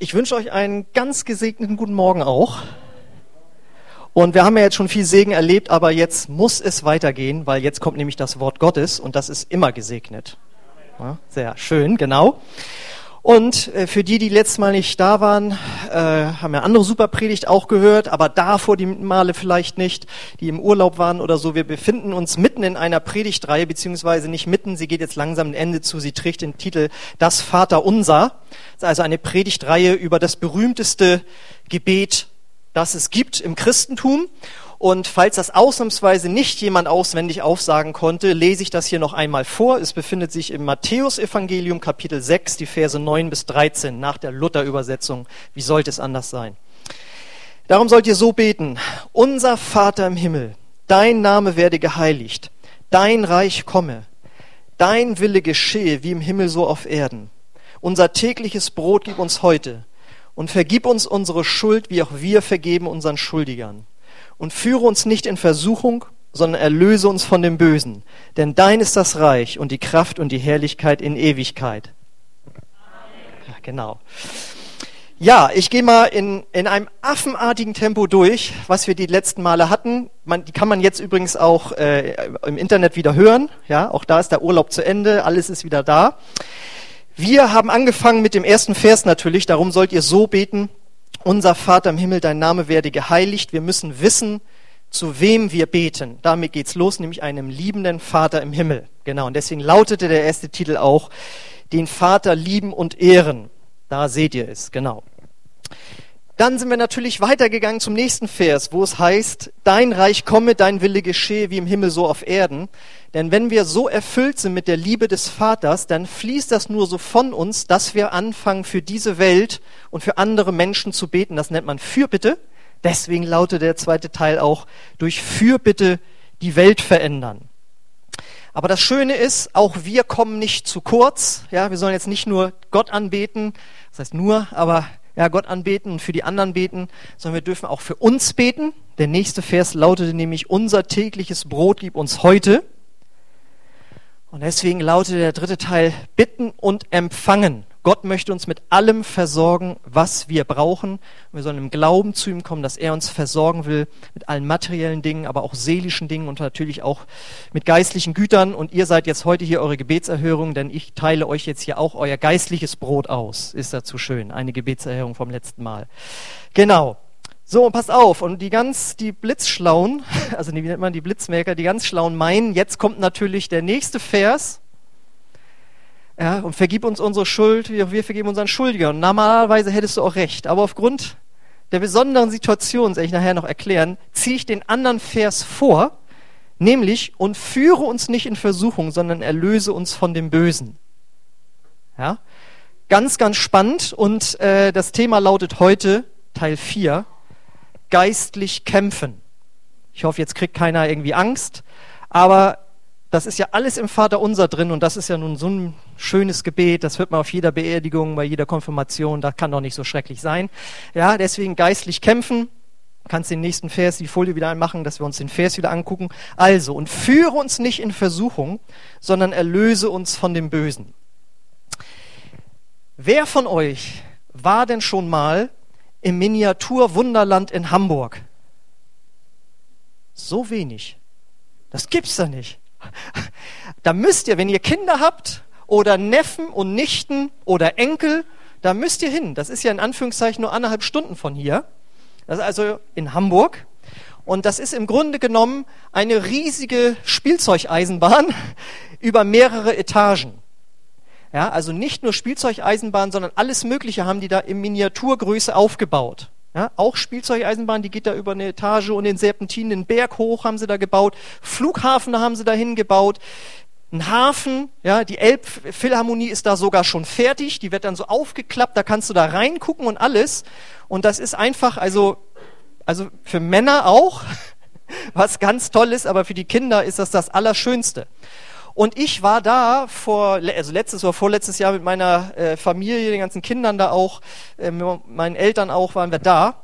Ich wünsche euch einen ganz gesegneten guten Morgen auch. Und wir haben ja jetzt schon viel Segen erlebt, aber jetzt muss es weitergehen, weil jetzt kommt nämlich das Wort Gottes und das ist immer gesegnet. Ja, sehr schön, genau. Und äh, für die, die letztes Mal nicht da waren, äh, haben ja andere Superpredigt auch gehört, aber da vor die Male vielleicht nicht, die im Urlaub waren oder so. Wir befinden uns mitten in einer Predigtreihe, beziehungsweise nicht mitten, sie geht jetzt langsam ein Ende zu, sie trägt den Titel Das Vater Unser. Das ist also eine Predigtreihe über das berühmteste Gebet, das es gibt im Christentum. Und falls das ausnahmsweise nicht jemand auswendig aufsagen konnte, lese ich das hier noch einmal vor. Es befindet sich im Matthäusevangelium Kapitel 6, die Verse 9 bis 13 nach der Luther-Übersetzung. Wie sollte es anders sein? Darum sollt ihr so beten. Unser Vater im Himmel, dein Name werde geheiligt, dein Reich komme, dein Wille geschehe wie im Himmel so auf Erden. Unser tägliches Brot gib uns heute und vergib uns unsere Schuld, wie auch wir vergeben unseren Schuldigern und führe uns nicht in Versuchung, sondern erlöse uns von dem Bösen. Denn dein ist das Reich und die Kraft und die Herrlichkeit in Ewigkeit. Ja, genau. Ja, ich gehe mal in, in einem affenartigen Tempo durch, was wir die letzten Male hatten. Man, die kann man jetzt übrigens auch äh, im Internet wieder hören. Ja, auch da ist der Urlaub zu Ende, alles ist wieder da. Wir haben angefangen mit dem ersten Vers natürlich, darum sollt ihr so beten. Unser Vater im Himmel, dein Name werde geheiligt. Wir müssen wissen, zu wem wir beten. Damit geht's los, nämlich einem liebenden Vater im Himmel. Genau. Und deswegen lautete der erste Titel auch, den Vater lieben und ehren. Da seht ihr es. Genau. Dann sind wir natürlich weitergegangen zum nächsten Vers, wo es heißt, dein Reich komme, dein Wille geschehe wie im Himmel so auf Erden. Denn wenn wir so erfüllt sind mit der Liebe des Vaters, dann fließt das nur so von uns, dass wir anfangen, für diese Welt und für andere Menschen zu beten. Das nennt man Fürbitte. Deswegen lautet der zweite Teil auch, durch Fürbitte die Welt verändern. Aber das Schöne ist, auch wir kommen nicht zu kurz. Ja, wir sollen jetzt nicht nur Gott anbeten, das heißt nur, aber ja, Gott anbeten und für die anderen beten, sondern wir dürfen auch für uns beten. Der nächste Vers lautete nämlich, unser tägliches Brot gib uns heute. Und deswegen lautet der dritte Teil, bitten und empfangen. Gott möchte uns mit allem versorgen, was wir brauchen. Wir sollen im Glauben zu ihm kommen, dass er uns versorgen will mit allen materiellen Dingen, aber auch seelischen Dingen und natürlich auch mit geistlichen Gütern. Und ihr seid jetzt heute hier eure Gebetserhörung, denn ich teile euch jetzt hier auch euer geistliches Brot aus. Ist dazu schön. Eine Gebetserhörung vom letzten Mal. Genau. So, und passt auf. Und die ganz, die Blitzschlauen, also wie nennt man die Blitzmerker, die ganz Schlauen meinen, jetzt kommt natürlich der nächste Vers. Ja, und vergib uns unsere Schuld, wie auch wir vergeben unseren Schuldigern. Und normalerweise hättest du auch recht. Aber aufgrund der besonderen Situation, das werde ich nachher noch erklären, ziehe ich den anderen Vers vor, nämlich, und führe uns nicht in Versuchung, sondern erlöse uns von dem Bösen. Ja? Ganz, ganz spannend. Und äh, das Thema lautet heute, Teil 4, geistlich kämpfen. Ich hoffe, jetzt kriegt keiner irgendwie Angst. Aber das ist ja alles im Vater unser drin und das ist ja nun so ein schönes Gebet, das hört man auf jeder Beerdigung, bei jeder Konfirmation, das kann doch nicht so schrecklich sein. Ja, deswegen geistlich kämpfen. Kannst den nächsten Vers, die Folie wieder einmachen, dass wir uns den Vers wieder angucken. Also, und führe uns nicht in Versuchung, sondern erlöse uns von dem Bösen. Wer von euch war denn schon mal im Miniatur-Wunderland in Hamburg? So wenig. Das gibt's da nicht. Da müsst ihr, wenn ihr Kinder habt oder Neffen und Nichten oder Enkel, da müsst ihr hin. Das ist ja in Anführungszeichen nur anderthalb Stunden von hier. Das ist also in Hamburg. Und das ist im Grunde genommen eine riesige Spielzeugeisenbahn über mehrere Etagen. Ja, also nicht nur Spielzeugeisenbahn, sondern alles Mögliche haben die da in Miniaturgröße aufgebaut. Ja, auch Spielzeugeisenbahn, die geht da über eine Etage und den Serpentinen, den Berg hoch haben sie da gebaut. Flughafen haben sie dahin gebaut. Ein Hafen, ja, die Elbphilharmonie ist da sogar schon fertig. Die wird dann so aufgeklappt, da kannst du da reingucken und alles. Und das ist einfach, also, also für Männer auch, was ganz toll ist, aber für die Kinder ist das das Allerschönste. Und ich war da vor, also letztes oder vorletztes Jahr mit meiner äh, Familie, den ganzen Kindern da auch, äh, meinen Eltern auch, waren wir da.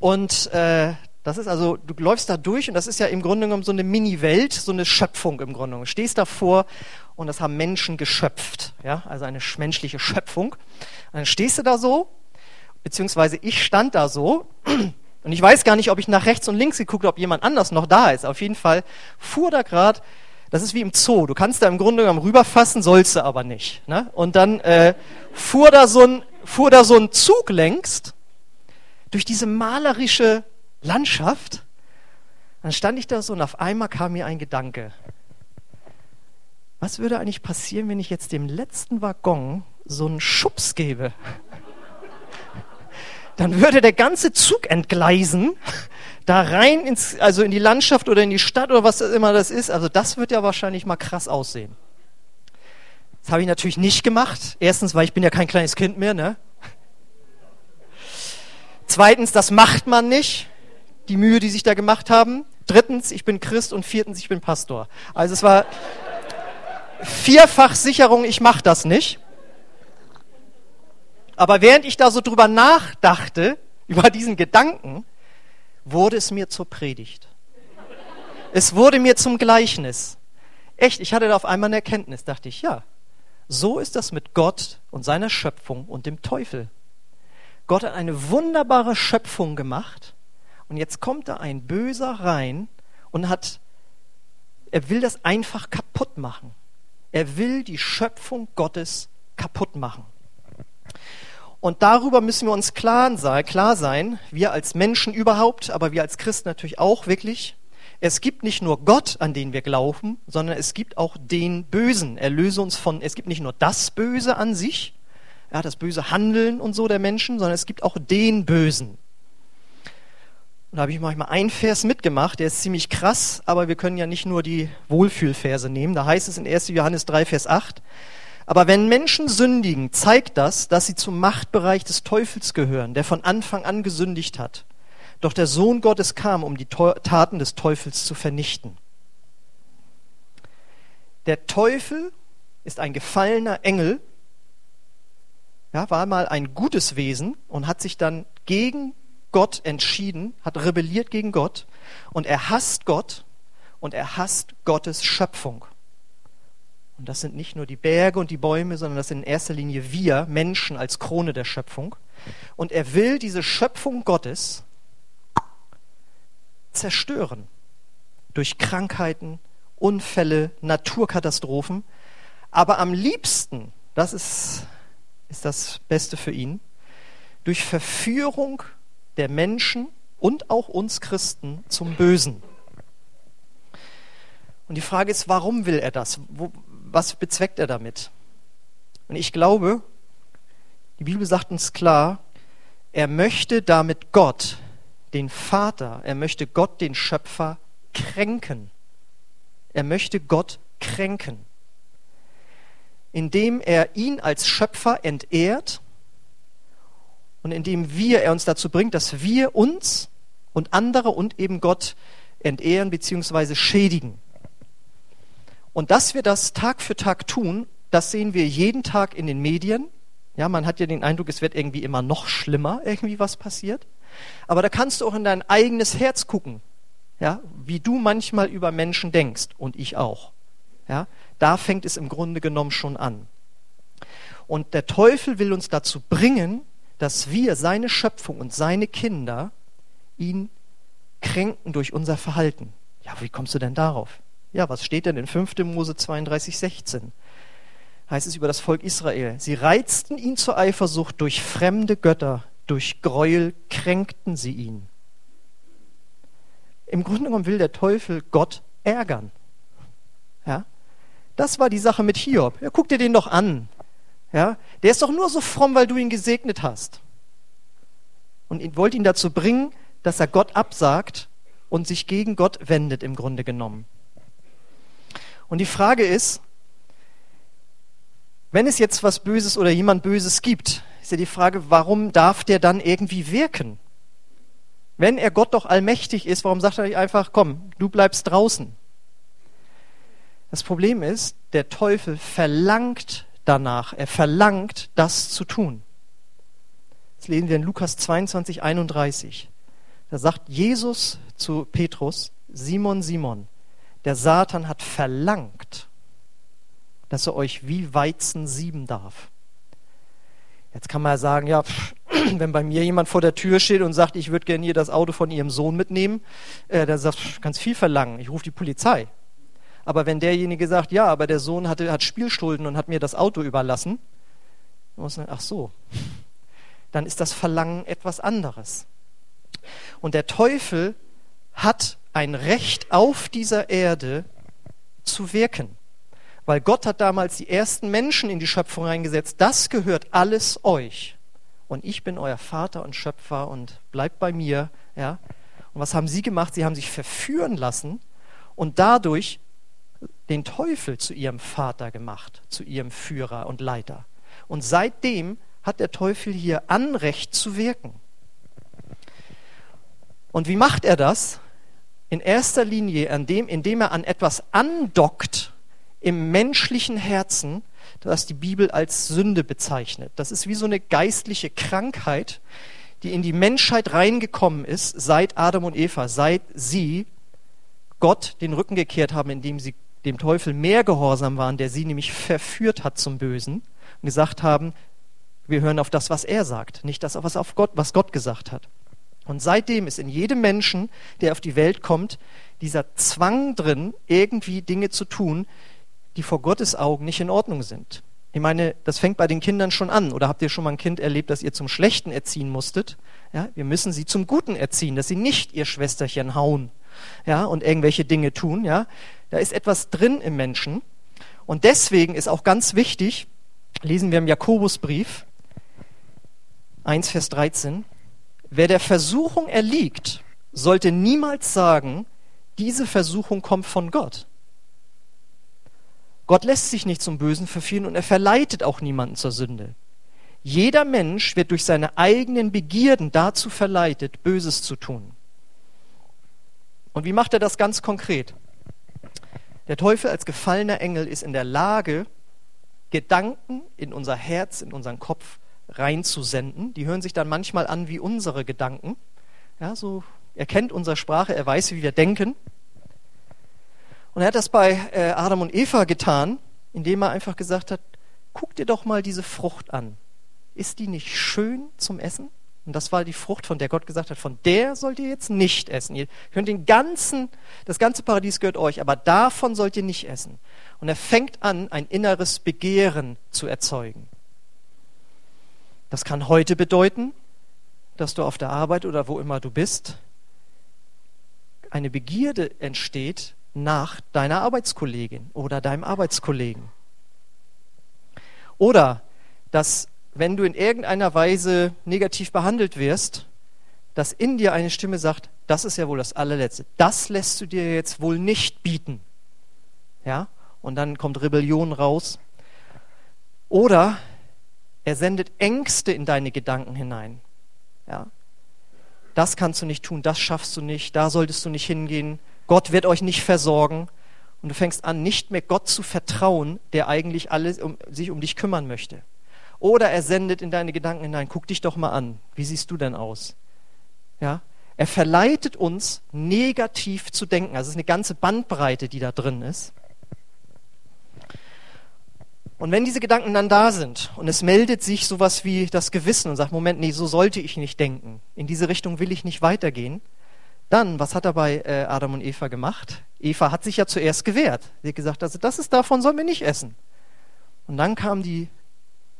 Und äh, das ist also, du läufst da durch und das ist ja im Grunde genommen so eine Mini-Welt, so eine Schöpfung im Grunde genommen. Du stehst davor und das haben Menschen geschöpft, ja, also eine menschliche Schöpfung. Und dann stehst du da so beziehungsweise ich stand da so und ich weiß gar nicht, ob ich nach rechts und links geguckt habe, ob jemand anders noch da ist. Auf jeden Fall fuhr da gerade, das ist wie im Zoo, du kannst da im Grunde genommen rüberfassen, sollst du aber nicht. Ne? Und dann äh, fuhr, da so ein, fuhr da so ein Zug längst durch diese malerische Landschaft. Dann stand ich da so und auf einmal kam mir ein Gedanke. Was würde eigentlich passieren, wenn ich jetzt dem letzten Waggon so einen Schubs gebe? Dann würde der ganze Zug entgleisen, da rein ins, also in die Landschaft oder in die Stadt oder was immer das ist. Also das wird ja wahrscheinlich mal krass aussehen. Das habe ich natürlich nicht gemacht. Erstens, weil ich bin ja kein kleines Kind mehr, ne? Zweitens, das macht man nicht, die Mühe, die sich da gemacht haben. Drittens, ich bin Christ und viertens, ich bin Pastor. Also es war vierfach Sicherung, ich mache das nicht. Aber während ich da so drüber nachdachte, über diesen Gedanken, wurde es mir zur Predigt. Es wurde mir zum Gleichnis. Echt, ich hatte da auf einmal eine Erkenntnis, dachte ich, ja, so ist das mit Gott und seiner Schöpfung und dem Teufel. Gott hat eine wunderbare Schöpfung gemacht und jetzt kommt da ein Böser rein und hat, er will das einfach kaputt machen. Er will die Schöpfung Gottes kaputt machen. Und darüber müssen wir uns klar sein, wir als Menschen überhaupt, aber wir als Christen natürlich auch wirklich. Es gibt nicht nur Gott, an den wir glauben, sondern es gibt auch den Bösen. Erlöse uns von, es gibt nicht nur das Böse an sich, ja, das böse Handeln und so der Menschen, sondern es gibt auch den Bösen. Und da habe ich manchmal einen Vers mitgemacht, der ist ziemlich krass, aber wir können ja nicht nur die Wohlfühlverse nehmen. Da heißt es in 1. Johannes 3, Vers 8, aber wenn Menschen sündigen, zeigt das, dass sie zum Machtbereich des Teufels gehören, der von Anfang an gesündigt hat. Doch der Sohn Gottes kam, um die Taten des Teufels zu vernichten. Der Teufel ist ein gefallener Engel, ja, war mal ein gutes Wesen und hat sich dann gegen Gott entschieden, hat rebelliert gegen Gott und er hasst Gott und er hasst Gottes Schöpfung. Und das sind nicht nur die Berge und die Bäume, sondern das sind in erster Linie wir, Menschen als Krone der Schöpfung. Und er will diese Schöpfung Gottes zerstören durch Krankheiten, Unfälle, Naturkatastrophen. Aber am liebsten, das ist ist das Beste für ihn, durch Verführung der Menschen und auch uns Christen zum Bösen. Und die Frage ist, warum will er das? Wo, was bezweckt er damit? Und ich glaube, die Bibel sagt uns klar, er möchte damit Gott, den Vater, er möchte Gott, den Schöpfer, kränken. Er möchte Gott kränken indem er ihn als Schöpfer entehrt und indem wir, er uns dazu bringt, dass wir uns und andere und eben Gott entehren bzw. schädigen. Und dass wir das Tag für Tag tun, das sehen wir jeden Tag in den Medien. Ja, man hat ja den Eindruck, es wird irgendwie immer noch schlimmer, irgendwie was passiert. Aber da kannst du auch in dein eigenes Herz gucken, ja, wie du manchmal über Menschen denkst und ich auch. Ja, da fängt es im Grunde genommen schon an. Und der Teufel will uns dazu bringen, dass wir, seine Schöpfung und seine Kinder, ihn kränken durch unser Verhalten. Ja, wie kommst du denn darauf? Ja, was steht denn in 5. Mose 32, 16? Heißt es über das Volk Israel. Sie reizten ihn zur Eifersucht durch fremde Götter, durch Gräuel kränkten sie ihn. Im Grunde genommen will der Teufel Gott ärgern. Ja? Das war die Sache mit Hiob. Ja, guck dir den doch an. Ja, der ist doch nur so fromm, weil du ihn gesegnet hast. Und ihn wollte ihn dazu bringen, dass er Gott absagt und sich gegen Gott wendet im Grunde genommen. Und die Frage ist, wenn es jetzt was Böses oder jemand Böses gibt, ist ja die Frage, warum darf der dann irgendwie wirken? Wenn er Gott doch allmächtig ist, warum sagt er nicht einfach, komm, du bleibst draußen? Das Problem ist, der Teufel verlangt danach, er verlangt, das zu tun. Das lesen wir in Lukas 22, 31. Da sagt Jesus zu Petrus, Simon, Simon, der Satan hat verlangt, dass er euch wie Weizen sieben darf. Jetzt kann man ja sagen, ja, Wenn bei mir jemand vor der Tür steht und sagt, ich würde gerne hier das Auto von ihrem Sohn mitnehmen, äh, dann sagt, kannst viel verlangen, ich rufe die Polizei. Aber wenn derjenige sagt, ja, aber der Sohn hatte, hat Spielschulden und hat mir das Auto überlassen, muss man, ach so, dann ist das Verlangen etwas anderes. Und der Teufel hat ein Recht auf dieser Erde zu wirken. Weil Gott hat damals die ersten Menschen in die Schöpfung reingesetzt. Das gehört alles euch. Und ich bin euer Vater und Schöpfer und bleibt bei mir. Ja? Und was haben sie gemacht? Sie haben sich verführen lassen und dadurch den Teufel zu ihrem Vater gemacht, zu ihrem Führer und Leiter. Und seitdem hat der Teufel hier Anrecht zu wirken. Und wie macht er das? In erster Linie, indem er an etwas andockt im menschlichen Herzen, das die Bibel als Sünde bezeichnet. Das ist wie so eine geistliche Krankheit, die in die Menschheit reingekommen ist, seit Adam und Eva, seit sie Gott den Rücken gekehrt haben, indem sie dem Teufel mehr gehorsam waren, der sie nämlich verführt hat zum Bösen und gesagt haben, wir hören auf das, was er sagt, nicht das, was, auf Gott, was Gott gesagt hat. Und seitdem ist in jedem Menschen, der auf die Welt kommt, dieser Zwang drin, irgendwie Dinge zu tun, die vor Gottes Augen nicht in Ordnung sind. Ich meine, das fängt bei den Kindern schon an. Oder habt ihr schon mal ein Kind erlebt, das ihr zum Schlechten erziehen musstet? Ja, wir müssen sie zum Guten erziehen, dass sie nicht ihr Schwesterchen hauen, ja, und irgendwelche Dinge tun, ja. Da ist etwas drin im Menschen. Und deswegen ist auch ganz wichtig, lesen wir im Jakobusbrief 1, Vers 13, wer der Versuchung erliegt, sollte niemals sagen, diese Versuchung kommt von Gott. Gott lässt sich nicht zum Bösen verführen und er verleitet auch niemanden zur Sünde. Jeder Mensch wird durch seine eigenen Begierden dazu verleitet, Böses zu tun. Und wie macht er das ganz konkret? Der Teufel als gefallener Engel ist in der Lage, Gedanken in unser Herz, in unseren Kopf reinzusenden. Die hören sich dann manchmal an wie unsere Gedanken. Ja, so, er kennt unsere Sprache, er weiß, wie wir denken. Und er hat das bei äh, Adam und Eva getan, indem er einfach gesagt hat, guck dir doch mal diese Frucht an. Ist die nicht schön zum Essen? Und das war die Frucht, von der Gott gesagt hat, von der sollt ihr jetzt nicht essen. Ihr könnt den ganzen, das ganze Paradies gehört euch, aber davon sollt ihr nicht essen. Und er fängt an, ein inneres Begehren zu erzeugen. Das kann heute bedeuten, dass du auf der Arbeit oder wo immer du bist, eine Begierde entsteht nach deiner Arbeitskollegin oder deinem Arbeitskollegen. Oder dass wenn du in irgendeiner Weise negativ behandelt wirst, dass in dir eine Stimme sagt, das ist ja wohl das allerletzte. Das lässt du dir jetzt wohl nicht bieten. Ja? Und dann kommt Rebellion raus. Oder er sendet Ängste in deine Gedanken hinein. Ja? Das kannst du nicht tun, das schaffst du nicht, da solltest du nicht hingehen. Gott wird euch nicht versorgen. Und du fängst an, nicht mehr Gott zu vertrauen, der eigentlich alles um, sich um dich kümmern möchte. Oder er sendet in deine Gedanken hinein, guck dich doch mal an, wie siehst du denn aus? Ja? Er verleitet uns, negativ zu denken. Also es ist eine ganze Bandbreite, die da drin ist. Und wenn diese Gedanken dann da sind und es meldet sich sowas wie das Gewissen und sagt, Moment, nee, so sollte ich nicht denken, in diese Richtung will ich nicht weitergehen, dann, was hat er bei äh, Adam und Eva gemacht? Eva hat sich ja zuerst gewehrt. Sie hat gesagt, also das ist davon sollen wir nicht essen. Und dann kam die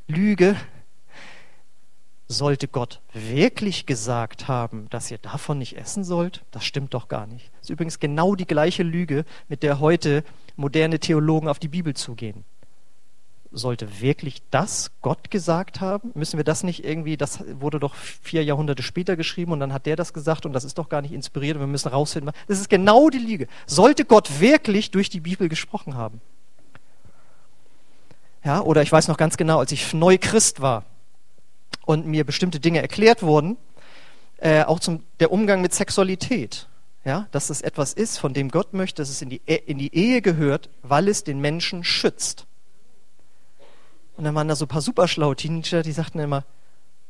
Lüge. Sollte Gott wirklich gesagt haben, dass ihr davon nicht essen sollt? Das stimmt doch gar nicht. Das ist übrigens genau die gleiche Lüge, mit der heute moderne Theologen auf die Bibel zugehen. Sollte wirklich das Gott gesagt haben? Müssen wir das nicht irgendwie, das wurde doch vier Jahrhunderte später geschrieben und dann hat der das gesagt und das ist doch gar nicht inspiriert und wir müssen rausfinden. Das ist genau die Lüge. Sollte Gott wirklich durch die Bibel gesprochen haben? Ja, oder ich weiß noch ganz genau, als ich neu Christ war und mir bestimmte Dinge erklärt wurden, äh, auch zum der Umgang mit Sexualität. Ja, dass es etwas ist, von dem Gott möchte, dass es in die, e in die Ehe gehört, weil es den Menschen schützt. Und dann waren da so ein paar superschlaue Teenager, die sagten immer,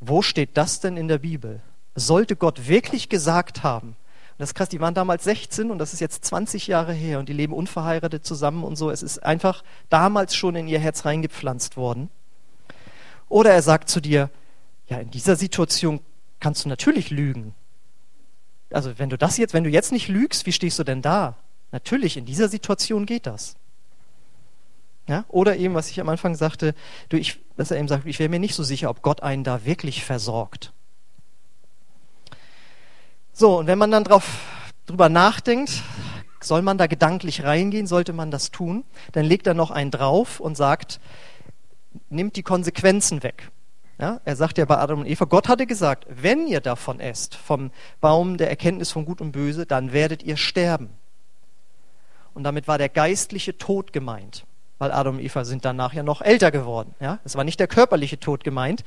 wo steht das denn in der Bibel? Sollte Gott wirklich gesagt haben, das ist krass, die waren damals 16 und das ist jetzt 20 Jahre her und die leben unverheiratet zusammen und so. Es ist einfach damals schon in ihr Herz reingepflanzt worden. Oder er sagt zu dir, Ja, in dieser Situation kannst du natürlich lügen. Also wenn du das jetzt, wenn du jetzt nicht lügst, wie stehst du denn da? Natürlich, in dieser Situation geht das. Ja? Oder eben, was ich am Anfang sagte, du, ich, dass er eben sagt, ich wäre mir nicht so sicher, ob Gott einen da wirklich versorgt. So, und wenn man dann drauf, drüber nachdenkt, soll man da gedanklich reingehen, sollte man das tun, dann legt er noch einen drauf und sagt, nimmt die Konsequenzen weg. Ja, er sagt ja bei Adam und Eva, Gott hatte gesagt, wenn ihr davon esst, vom Baum der Erkenntnis von Gut und Böse, dann werdet ihr sterben. Und damit war der geistliche Tod gemeint, weil Adam und Eva sind danach ja noch älter geworden. Ja, es war nicht der körperliche Tod gemeint,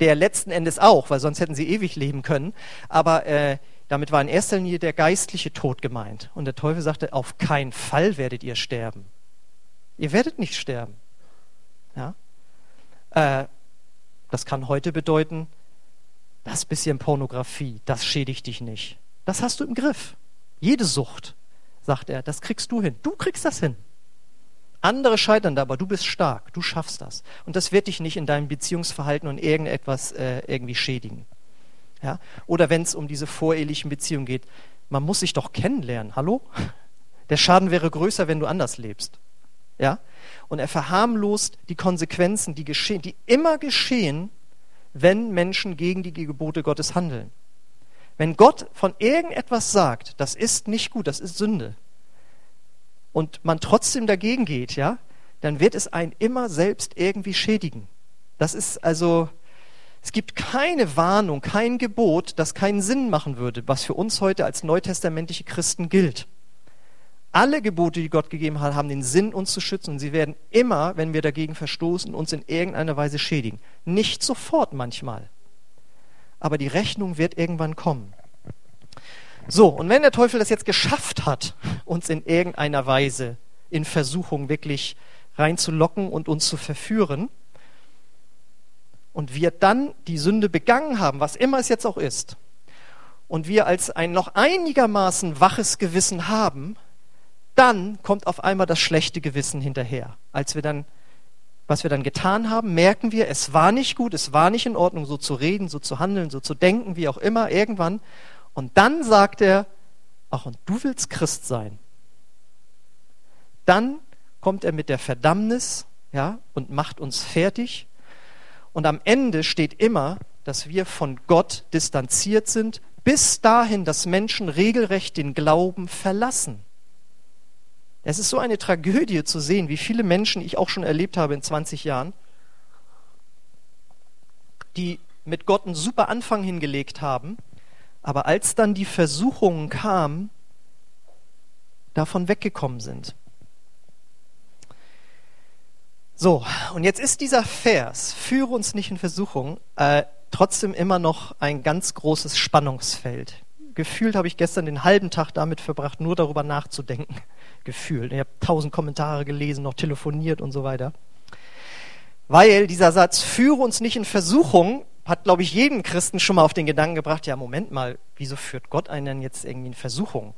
der letzten Endes auch, weil sonst hätten sie ewig leben können. Aber äh, damit war in erster Linie der geistliche Tod gemeint. Und der Teufel sagte, auf keinen Fall werdet ihr sterben. Ihr werdet nicht sterben. Ja? Äh, das kann heute bedeuten, das bisschen Pornografie, das schädigt dich nicht. Das hast du im Griff. Jede Sucht, sagt er, das kriegst du hin. Du kriegst das hin. Andere scheitern da, aber du bist stark, du schaffst das. Und das wird dich nicht in deinem Beziehungsverhalten und irgendetwas äh, irgendwie schädigen. Ja? Oder wenn es um diese vorehelichen Beziehungen geht, man muss sich doch kennenlernen. Hallo? Der Schaden wäre größer, wenn du anders lebst. Ja? Und er verharmlost die Konsequenzen, die geschehen, die immer geschehen, wenn Menschen gegen die Gebote Gottes handeln. Wenn Gott von irgendetwas sagt, das ist nicht gut, das ist Sünde, und man trotzdem dagegen geht, ja, dann wird es einen immer selbst irgendwie schädigen. Das ist also, es gibt keine Warnung, kein Gebot, das keinen Sinn machen würde, was für uns heute als neutestamentliche Christen gilt. Alle Gebote, die Gott gegeben hat, haben den Sinn, uns zu schützen. Und sie werden immer, wenn wir dagegen verstoßen, uns in irgendeiner Weise schädigen. Nicht sofort manchmal. Aber die Rechnung wird irgendwann kommen. So, und wenn der Teufel das jetzt geschafft hat, uns in irgendeiner Weise in Versuchung wirklich reinzulocken und uns zu verführen, und wir dann die Sünde begangen haben, was immer es jetzt auch ist, und wir als ein noch einigermaßen waches Gewissen haben, dann kommt auf einmal das schlechte Gewissen hinterher. Als wir dann, was wir dann getan haben, merken wir, es war nicht gut, es war nicht in Ordnung, so zu reden, so zu handeln, so zu denken, wie auch immer, irgendwann. Und dann sagt er, ach, und du willst Christ sein. Dann kommt er mit der Verdammnis, ja, und macht uns fertig und am Ende steht immer, dass wir von Gott distanziert sind, bis dahin, dass Menschen regelrecht den Glauben verlassen. Es ist so eine Tragödie zu sehen, wie viele Menschen ich auch schon erlebt habe in 20 Jahren, die mit Gott einen super Anfang hingelegt haben, aber als dann die Versuchungen kamen, davon weggekommen sind. So, und jetzt ist dieser Vers, führe uns nicht in Versuchung, äh, trotzdem immer noch ein ganz großes Spannungsfeld. Gefühlt habe ich gestern den halben Tag damit verbracht, nur darüber nachzudenken. Gefühlt. Ich habe tausend Kommentare gelesen, noch telefoniert und so weiter. Weil dieser Satz, führe uns nicht in Versuchung, hat, glaube ich, jeden Christen schon mal auf den Gedanken gebracht, ja, Moment mal, wieso führt Gott einen denn jetzt irgendwie in Versuchung?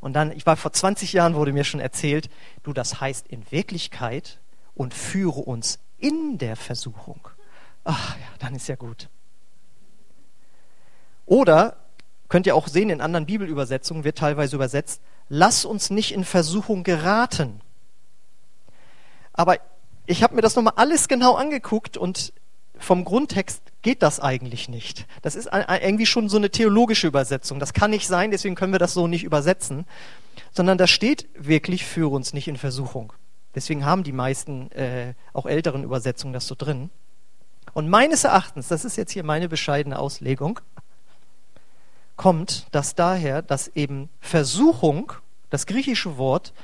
Und dann, ich war vor 20 Jahren, wurde mir schon erzählt, du, das heißt in Wirklichkeit, und führe uns in der Versuchung. Ach ja, dann ist ja gut. Oder könnt ihr auch sehen, in anderen Bibelübersetzungen wird teilweise übersetzt, lass uns nicht in Versuchung geraten. Aber ich habe mir das nochmal alles genau angeguckt und vom Grundtext geht das eigentlich nicht. Das ist irgendwie schon so eine theologische Übersetzung. Das kann nicht sein, deswegen können wir das so nicht übersetzen, sondern da steht wirklich, führe uns nicht in Versuchung. Deswegen haben die meisten, äh, auch älteren Übersetzungen das so drin. Und meines Erachtens, das ist jetzt hier meine bescheidene Auslegung, kommt das daher, dass eben Versuchung, das griechische Wort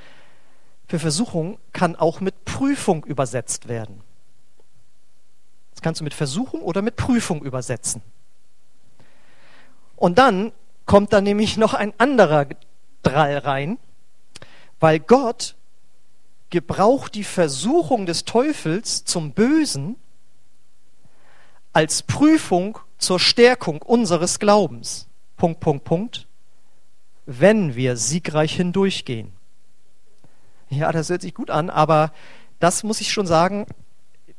für Versuchung kann auch mit Prüfung übersetzt werden. Kannst du mit Versuchung oder mit Prüfung übersetzen. Und dann kommt da nämlich noch ein anderer Drall rein, weil Gott gebraucht die Versuchung des Teufels zum Bösen als Prüfung zur Stärkung unseres Glaubens. Punkt, Punkt, Punkt. Wenn wir siegreich hindurchgehen. Ja, das hört sich gut an, aber das muss ich schon sagen,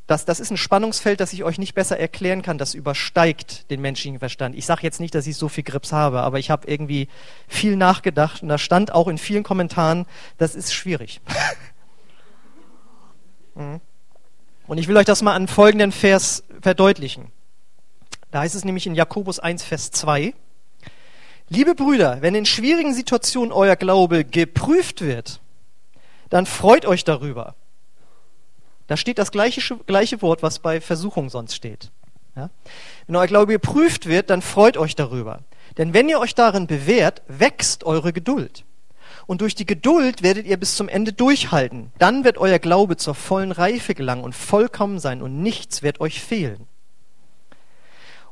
das, das ist ein Spannungsfeld, das ich euch nicht besser erklären kann. Das übersteigt den menschlichen Verstand. Ich sage jetzt nicht, dass ich so viel Grips habe, aber ich habe irgendwie viel nachgedacht und da stand auch in vielen Kommentaren, das ist schwierig. Mhm. und ich will euch das mal an folgenden Vers verdeutlichen. Da heißt es nämlich in Jakobus 1, Vers 2. Liebe Brüder, wenn in schwierigen Situationen euer Glaube geprüft wird, dann freut euch darüber. Da steht das gleiche, gleiche Wort, was bei Versuchung sonst steht. Ja? Wenn euer Glaube geprüft wird, dann freut euch darüber. Denn wenn ihr euch darin bewährt, wächst eure Geduld. Und durch die Geduld werdet ihr bis zum Ende durchhalten. Dann wird euer Glaube zur vollen Reife gelangen und vollkommen sein und nichts wird euch fehlen.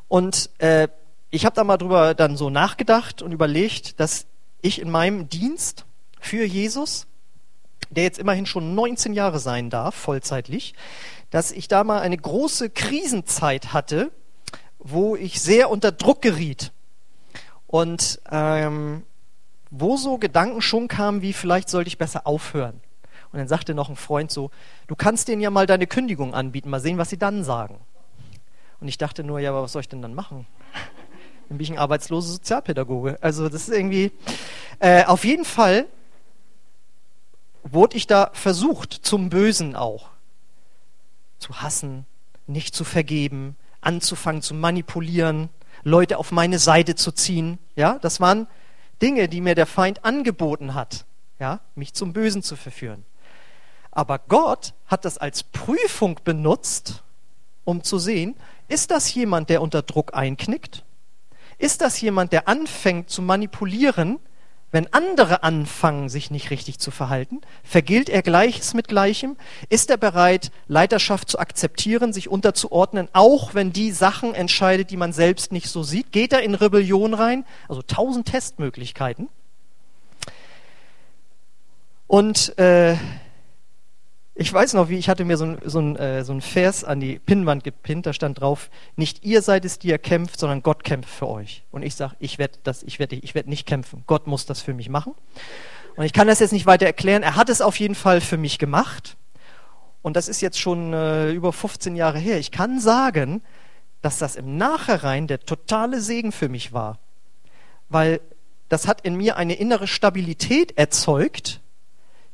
Und äh, ich habe da mal drüber dann so nachgedacht und überlegt, dass ich in meinem Dienst für Jesus, der jetzt immerhin schon 19 Jahre sein darf, vollzeitlich, dass ich da mal eine große Krisenzeit hatte, wo ich sehr unter Druck geriet. Und ähm, wo so Gedanken schon kamen, wie vielleicht sollte ich besser aufhören. Und dann sagte noch ein Freund so, du kannst denen ja mal deine Kündigung anbieten, mal sehen, was sie dann sagen. Und ich dachte nur, ja, aber was soll ich denn dann machen? Dann bin ich ein arbeitsloser Sozialpädagoge. Also das ist irgendwie. Äh, auf jeden Fall wurde ich da versucht, zum Bösen auch. Zu hassen, nicht zu vergeben, anzufangen zu manipulieren, Leute auf meine Seite zu ziehen. Ja, das waren Dinge, die mir der Feind angeboten hat, ja, mich zum Bösen zu verführen. Aber Gott hat das als Prüfung benutzt, um zu sehen, ist das jemand, der unter Druck einknickt? Ist das jemand, der anfängt zu manipulieren, wenn andere anfangen, sich nicht richtig zu verhalten? Vergilt er Gleiches mit Gleichem? Ist er bereit, Leiterschaft zu akzeptieren, sich unterzuordnen, auch wenn die Sachen entscheidet, die man selbst nicht so sieht? Geht er in Rebellion rein? Also tausend Testmöglichkeiten. Und äh, ich weiß noch, wie ich hatte mir so ein, so, ein, äh, so ein Vers an die Pinnwand gepinnt, da stand drauf, nicht ihr seid es, die ihr kämpft, sondern Gott kämpft für euch. Und ich sage, ich werde ich werd, ich werd nicht kämpfen. Gott muss das für mich machen. Und ich kann das jetzt nicht weiter erklären. Er hat es auf jeden Fall für mich gemacht. Und das ist jetzt schon äh, über 15 Jahre her. Ich kann sagen, dass das im Nachhinein der totale Segen für mich war. Weil das hat in mir eine innere Stabilität erzeugt,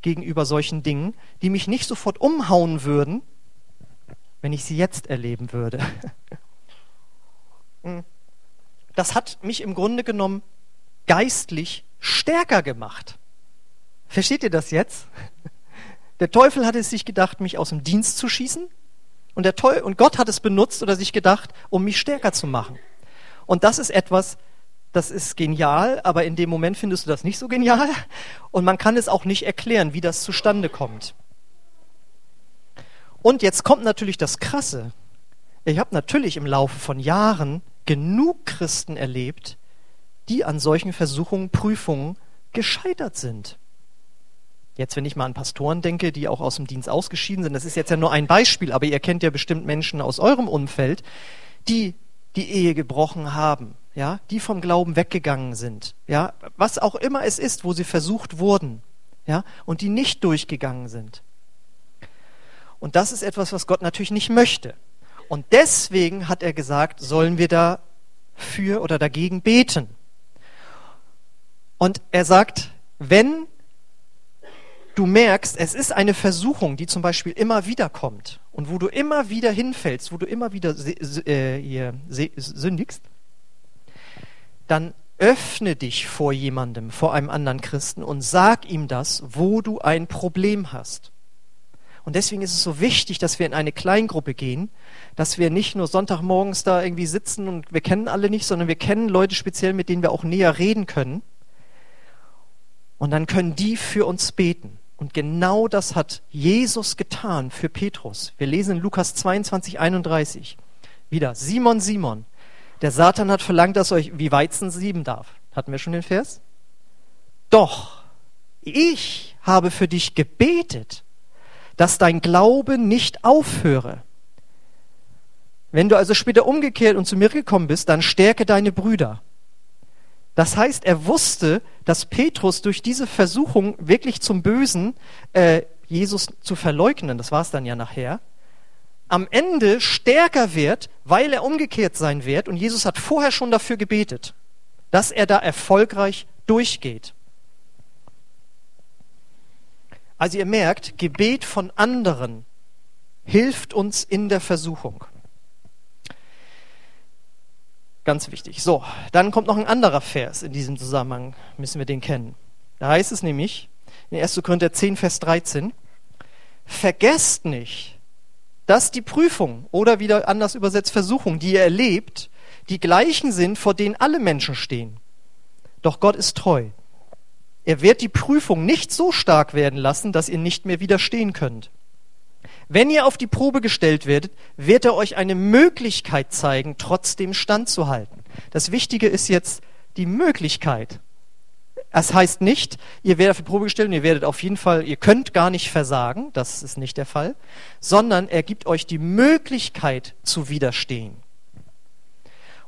gegenüber solchen Dingen, die mich nicht sofort umhauen würden, wenn ich sie jetzt erleben würde. Hm. Das hat mich im Grunde genommen geistlich stärker gemacht. Versteht ihr das jetzt? Der Teufel hat es sich gedacht, mich aus dem Dienst zu schießen. Und, und Gott hat es benutzt oder sich gedacht, um mich stärker zu machen. Und das ist etwas, das ist genial, aber in dem Moment findest du das nicht so genial und man kann es auch nicht erklären, wie das zustande kommt. Und jetzt kommt natürlich das Krasse. Ich habe natürlich im Laufe von Jahren genug Christen erlebt, die an solchen Versuchungen, Prüfungen gescheitert sind. Jetzt, wenn ich mal an Pastoren denke, die auch aus dem Dienst ausgeschieden sind, das ist jetzt ja nur ein Beispiel, aber ihr kennt ja bestimmt Menschen aus eurem Umfeld, die die Ehe gebrochen haben, ja, die vom Glauben weggegangen sind, ja, was auch immer es ist, wo sie versucht wurden, ja, und die nicht durchgegangen sind. Und das ist etwas, was Gott natürlich nicht möchte. Und deswegen hat er gesagt, sollen wir da für oder dagegen beten. Und er sagt, wenn du merkst, es ist eine Versuchung, die zum Beispiel immer wieder kommt und wo du immer wieder hinfällst, wo du immer wieder äh, sündigst, dann öffne dich vor jemandem, vor einem anderen Christen und sag ihm das, wo du ein Problem hast. Und deswegen ist es so wichtig, dass wir in eine Kleingruppe gehen, dass wir nicht nur Sonntagmorgens da irgendwie sitzen und wir kennen alle nicht, sondern wir kennen Leute speziell, mit denen wir auch näher reden können. Und dann können die für uns beten. Und genau das hat Jesus getan für Petrus. Wir lesen in Lukas 22, 31. Wieder, Simon, Simon, der Satan hat verlangt, dass euch wie Weizen sieben darf. Hatten wir schon den Vers? Doch, ich habe für dich gebetet, dass dein Glaube nicht aufhöre. Wenn du also später umgekehrt und zu mir gekommen bist, dann stärke deine Brüder. Das heißt, er wusste, dass Petrus durch diese Versuchung wirklich zum Bösen, äh, Jesus zu verleugnen, das war es dann ja nachher, am Ende stärker wird, weil er umgekehrt sein wird. Und Jesus hat vorher schon dafür gebetet, dass er da erfolgreich durchgeht. Also ihr merkt, Gebet von anderen hilft uns in der Versuchung. Ganz wichtig. So, dann kommt noch ein anderer Vers in diesem Zusammenhang, müssen wir den kennen. Da heißt es nämlich in 1. Korinther 10, Vers 13, vergesst nicht, dass die Prüfung oder wieder anders übersetzt Versuchung, die ihr erlebt, die gleichen sind, vor denen alle Menschen stehen. Doch Gott ist treu. Er wird die Prüfung nicht so stark werden lassen, dass ihr nicht mehr widerstehen könnt. Wenn ihr auf die Probe gestellt werdet, wird er euch eine Möglichkeit zeigen, trotzdem standzuhalten. Das Wichtige ist jetzt die Möglichkeit. Es heißt nicht, ihr werdet auf die Probe gestellt und ihr werdet auf jeden Fall, ihr könnt gar nicht versagen, das ist nicht der Fall, sondern er gibt euch die Möglichkeit zu widerstehen.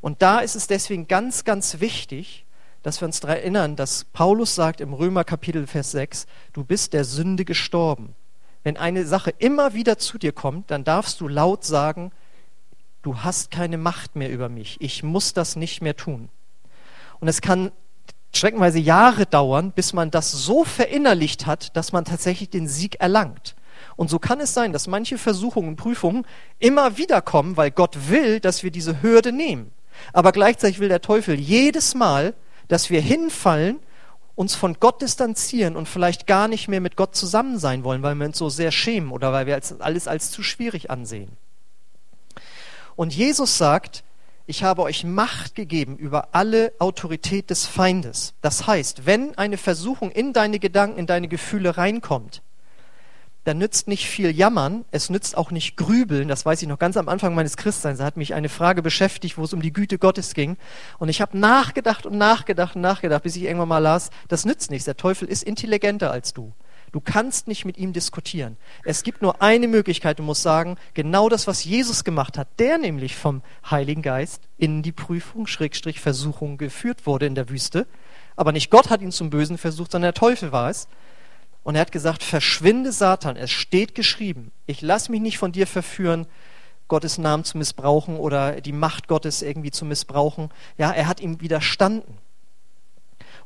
Und da ist es deswegen ganz, ganz wichtig, dass wir uns daran erinnern, dass Paulus sagt im Römer Kapitel Vers 6, du bist der Sünde gestorben. Wenn eine Sache immer wieder zu dir kommt, dann darfst du laut sagen, du hast keine Macht mehr über mich, ich muss das nicht mehr tun. Und es kann streckenweise Jahre dauern, bis man das so verinnerlicht hat, dass man tatsächlich den Sieg erlangt. Und so kann es sein, dass manche Versuchungen und Prüfungen immer wieder kommen, weil Gott will, dass wir diese Hürde nehmen. Aber gleichzeitig will der Teufel jedes Mal, dass wir hinfallen, uns von Gott distanzieren und vielleicht gar nicht mehr mit Gott zusammen sein wollen, weil wir uns so sehr schämen oder weil wir alles als zu schwierig ansehen. Und Jesus sagt, ich habe euch Macht gegeben über alle Autorität des Feindes. Das heißt, wenn eine Versuchung in deine Gedanken, in deine Gefühle reinkommt, dann nützt nicht viel Jammern, es nützt auch nicht Grübeln. Das weiß ich noch ganz am Anfang meines Christseins. Da hat mich eine Frage beschäftigt, wo es um die Güte Gottes ging. Und ich habe nachgedacht und nachgedacht und nachgedacht, bis ich irgendwann mal las, das nützt nichts. Der Teufel ist intelligenter als du. Du kannst nicht mit ihm diskutieren. Es gibt nur eine Möglichkeit. Du musst sagen, genau das, was Jesus gemacht hat, der nämlich vom Heiligen Geist in die Prüfung, Schrägstrich Versuchung geführt wurde in der Wüste. Aber nicht Gott hat ihn zum Bösen versucht, sondern der Teufel war es. Und er hat gesagt, verschwinde Satan, es steht geschrieben. Ich lass mich nicht von dir verführen, Gottes Namen zu missbrauchen oder die Macht Gottes irgendwie zu missbrauchen. Ja, er hat ihm widerstanden.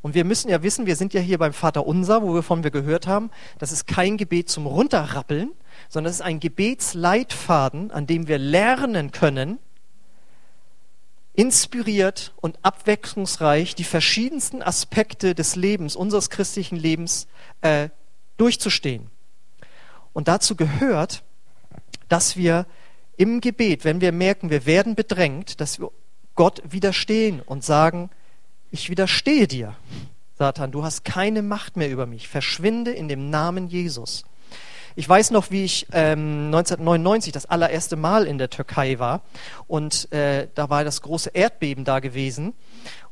Und wir müssen ja wissen, wir sind ja hier beim Vater Unser, wo wir von wir gehört haben, das ist kein Gebet zum Runterrappeln, sondern es ist ein Gebetsleitfaden, an dem wir lernen können, inspiriert und abwechslungsreich die verschiedensten Aspekte des Lebens, unseres christlichen Lebens, äh, durchzustehen. Und dazu gehört, dass wir im Gebet, wenn wir merken, wir werden bedrängt, dass wir Gott widerstehen und sagen, ich widerstehe dir, Satan, du hast keine Macht mehr über mich, verschwinde in dem Namen Jesus. Ich weiß noch, wie ich ähm, 1999 das allererste Mal in der Türkei war. Und äh, da war das große Erdbeben da gewesen.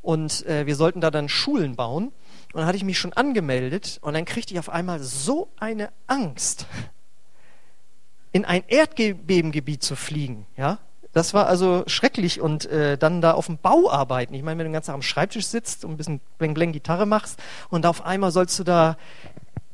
Und äh, wir sollten da dann Schulen bauen. Und dann hatte ich mich schon angemeldet. Und dann kriegte ich auf einmal so eine Angst, in ein Erdbebengebiet zu fliegen, ja, das war also schrecklich und äh, dann da auf dem Bau arbeiten. Ich meine, wenn du den ganzen Tag am Schreibtisch sitzt und ein bisschen Bleng Bleng Gitarre machst und auf einmal sollst du da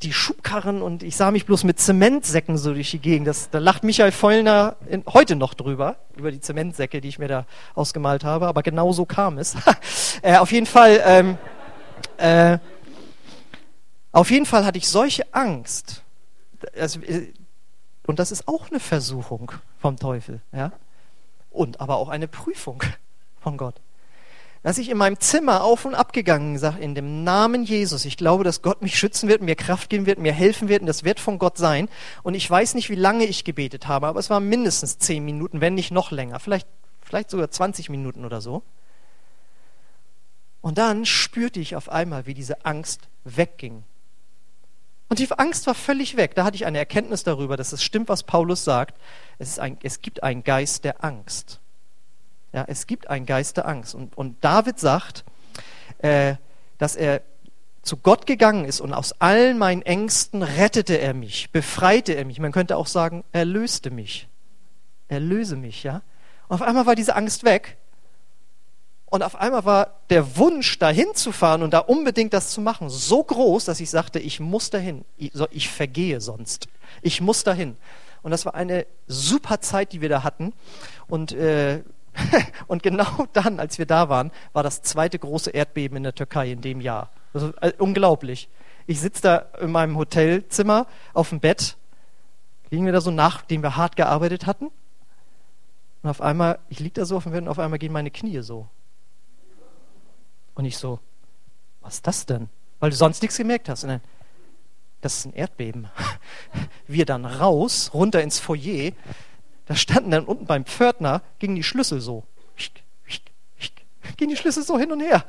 die Schubkarren und ich sah mich bloß mit Zementsäcken so durch die Gegend. Das, da lacht Michael Vollner in, heute noch drüber, über die Zementsäcke, die ich mir da ausgemalt habe, aber genau so kam es. äh, auf jeden Fall, ähm, äh, auf jeden Fall hatte ich solche Angst. Also, äh, und das ist auch eine Versuchung vom Teufel, ja und aber auch eine Prüfung von Gott. Dass ich in meinem Zimmer auf und ab gegangen sage, in dem Namen Jesus, ich glaube, dass Gott mich schützen wird, mir Kraft geben wird, mir helfen wird und das wird von Gott sein. Und ich weiß nicht, wie lange ich gebetet habe, aber es war mindestens zehn Minuten, wenn nicht noch länger, vielleicht, vielleicht sogar 20 Minuten oder so. Und dann spürte ich auf einmal, wie diese Angst wegging. Und die Angst war völlig weg. Da hatte ich eine Erkenntnis darüber, dass es stimmt, was Paulus sagt. Es, ein, es gibt einen Geist der Angst. Ja, es gibt einen Geist der Angst. Und, und David sagt, äh, dass er zu Gott gegangen ist und aus allen meinen Ängsten rettete er mich, befreite er mich. Man könnte auch sagen, er löste mich. Erlöse mich, ja. Und auf einmal war diese Angst weg und auf einmal war der Wunsch, dahin zu fahren und da unbedingt das zu machen, so groß, dass ich sagte, ich muss dahin. Ich, ich vergehe sonst. Ich muss dahin. Und das war eine super Zeit, die wir da hatten. Und, äh, und genau dann, als wir da waren, war das zweite große Erdbeben in der Türkei in dem Jahr. Also, äh, unglaublich. Ich sitze da in meinem Hotelzimmer auf dem Bett, liegen wir da so, nachdem wir hart gearbeitet hatten. Und auf einmal, ich liege da so auf dem Bett und auf einmal gehen meine Knie so. Und ich so, was ist das denn? Weil du sonst nichts gemerkt hast. Und dann, das ist ein Erdbeben. Wir dann raus, runter ins Foyer. Da standen dann unten beim Pförtner, gingen die Schlüssel so. Gingen die Schlüssel so hin und her.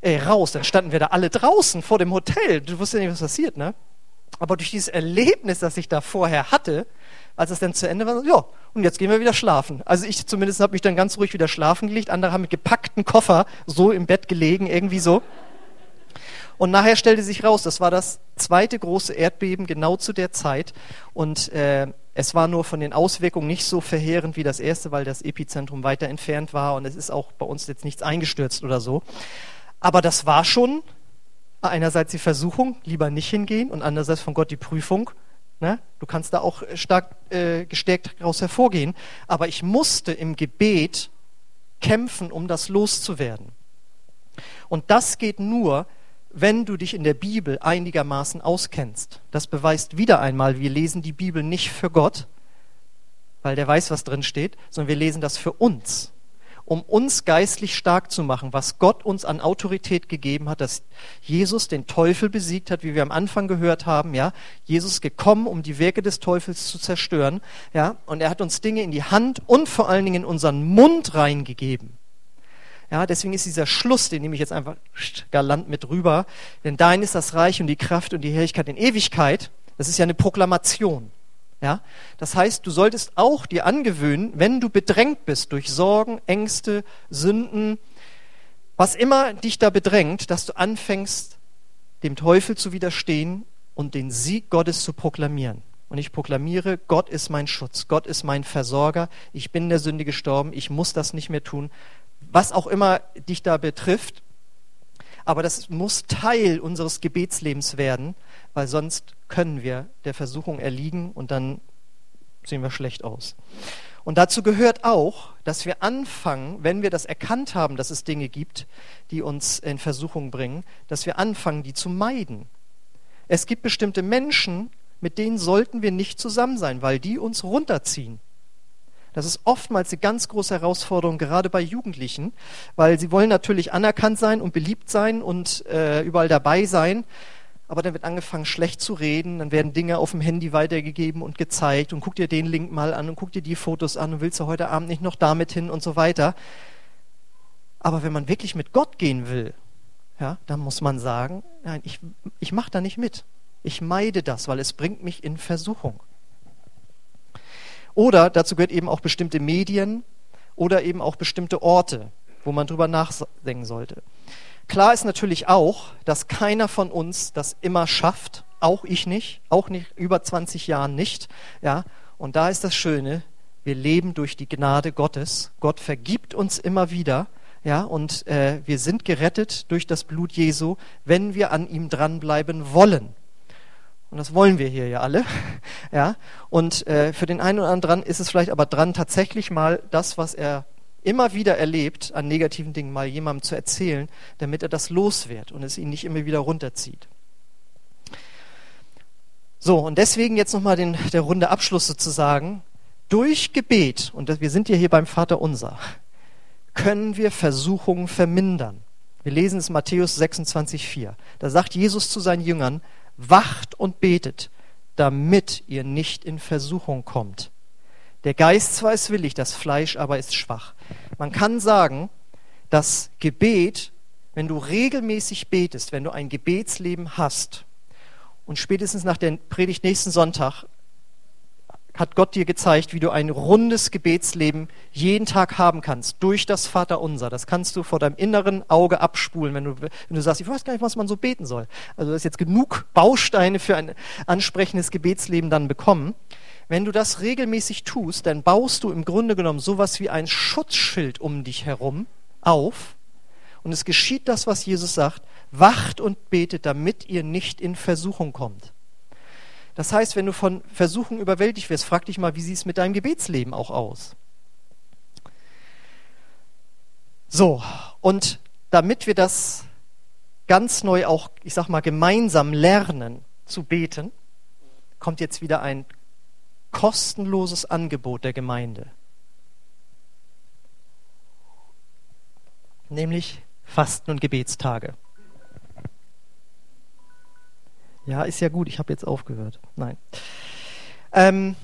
Ey, raus, dann standen wir da alle draußen vor dem Hotel. Du wusstest ja nicht, was passiert, ne? Aber durch dieses Erlebnis, das ich da vorher hatte, als es dann zu Ende war, ja, und jetzt gehen wir wieder schlafen. Also ich zumindest habe mich dann ganz ruhig wieder schlafen gelegt. Andere haben mit gepackten Koffer so im Bett gelegen, irgendwie so. Und nachher stellte sich raus, das war das zweite große Erdbeben genau zu der Zeit. Und äh, es war nur von den Auswirkungen nicht so verheerend wie das erste, weil das Epizentrum weiter entfernt war und es ist auch bei uns jetzt nichts eingestürzt oder so. Aber das war schon einerseits die Versuchung, lieber nicht hingehen und andererseits von Gott die Prüfung. Ne? Du kannst da auch stark äh, gestärkt daraus hervorgehen. Aber ich musste im Gebet kämpfen, um das loszuwerden. Und das geht nur, wenn du dich in der Bibel einigermaßen auskennst. Das beweist wieder einmal, wir lesen die Bibel nicht für Gott, weil der weiß, was drin steht, sondern wir lesen das für uns, um uns geistlich stark zu machen, was Gott uns an Autorität gegeben hat, dass Jesus den Teufel besiegt hat, wie wir am Anfang gehört haben, ja. Jesus gekommen, um die Werke des Teufels zu zerstören, ja. Und er hat uns Dinge in die Hand und vor allen Dingen in unseren Mund reingegeben. Ja, deswegen ist dieser Schluss, den nehme ich jetzt einfach galant mit rüber, denn dein ist das Reich und die Kraft und die Herrlichkeit in Ewigkeit. Das ist ja eine Proklamation. Ja, das heißt, du solltest auch dir angewöhnen, wenn du bedrängt bist durch Sorgen, Ängste, Sünden, was immer dich da bedrängt, dass du anfängst, dem Teufel zu widerstehen und den Sieg Gottes zu proklamieren. Und ich proklamiere, Gott ist mein Schutz, Gott ist mein Versorger, ich bin der Sünde gestorben, ich muss das nicht mehr tun, was auch immer dich da betrifft. Aber das muss Teil unseres Gebetslebens werden, weil sonst können wir der Versuchung erliegen und dann sehen wir schlecht aus. Und dazu gehört auch, dass wir anfangen, wenn wir das erkannt haben, dass es Dinge gibt, die uns in Versuchung bringen, dass wir anfangen, die zu meiden. Es gibt bestimmte Menschen, mit denen sollten wir nicht zusammen sein, weil die uns runterziehen. Das ist oftmals eine ganz große Herausforderung, gerade bei Jugendlichen, weil sie wollen natürlich anerkannt sein und beliebt sein und äh, überall dabei sein. Aber dann wird angefangen, schlecht zu reden, dann werden Dinge auf dem Handy weitergegeben und gezeigt und guck dir den Link mal an und guck dir die Fotos an und willst du heute Abend nicht noch damit hin und so weiter. Aber wenn man wirklich mit Gott gehen will, ja, dann muss man sagen, nein, ich, ich mache da nicht mit. Ich meide das, weil es bringt mich in Versuchung. Oder dazu gehört eben auch bestimmte Medien oder eben auch bestimmte Orte, wo man drüber nachdenken sollte. Klar ist natürlich auch, dass keiner von uns das immer schafft, auch ich nicht, auch nicht über 20 Jahren nicht, ja. Und da ist das Schöne, wir leben durch die Gnade Gottes. Gott vergibt uns immer wieder, ja, und äh, wir sind gerettet durch das Blut Jesu, wenn wir an ihm dranbleiben wollen. Und das wollen wir hier ja alle. Ja? Und äh, für den einen oder anderen ist es vielleicht aber dran, tatsächlich mal das, was er immer wieder erlebt, an negativen Dingen mal jemandem zu erzählen, damit er das los wird und es ihn nicht immer wieder runterzieht. So, und deswegen jetzt nochmal der runde Abschluss sozusagen. Durch Gebet, und wir sind ja hier beim Vater Unser, können wir Versuchungen vermindern. Wir lesen es Matthäus 26,4. Da sagt Jesus zu seinen Jüngern, wacht und betet, damit ihr nicht in Versuchung kommt. Der Geist zwar ist willig, das Fleisch aber ist schwach. Man kann sagen, dass Gebet, wenn du regelmäßig betest, wenn du ein Gebetsleben hast, und spätestens nach der Predigt nächsten Sonntag hat Gott dir gezeigt, wie du ein rundes Gebetsleben jeden Tag haben kannst, durch das Vaterunser. Das kannst du vor deinem inneren Auge abspulen, wenn du, wenn du sagst, ich weiß gar nicht, was man so beten soll. Also du hast jetzt genug Bausteine für ein ansprechendes Gebetsleben dann bekommen. Wenn du das regelmäßig tust, dann baust du im Grunde genommen sowas wie ein Schutzschild um dich herum auf. Und es geschieht das, was Jesus sagt, wacht und betet, damit ihr nicht in Versuchung kommt. Das heißt, wenn du von Versuchung überwältigt wirst, frag dich mal, wie sieht es mit deinem Gebetsleben auch aus? So, und damit wir das ganz neu auch, ich sag mal, gemeinsam lernen zu beten, kommt jetzt wieder ein kostenloses Angebot der Gemeinde. Nämlich Fasten- und Gebetstage. Ja, ist ja gut, ich habe jetzt aufgehört. Nein. Ähm,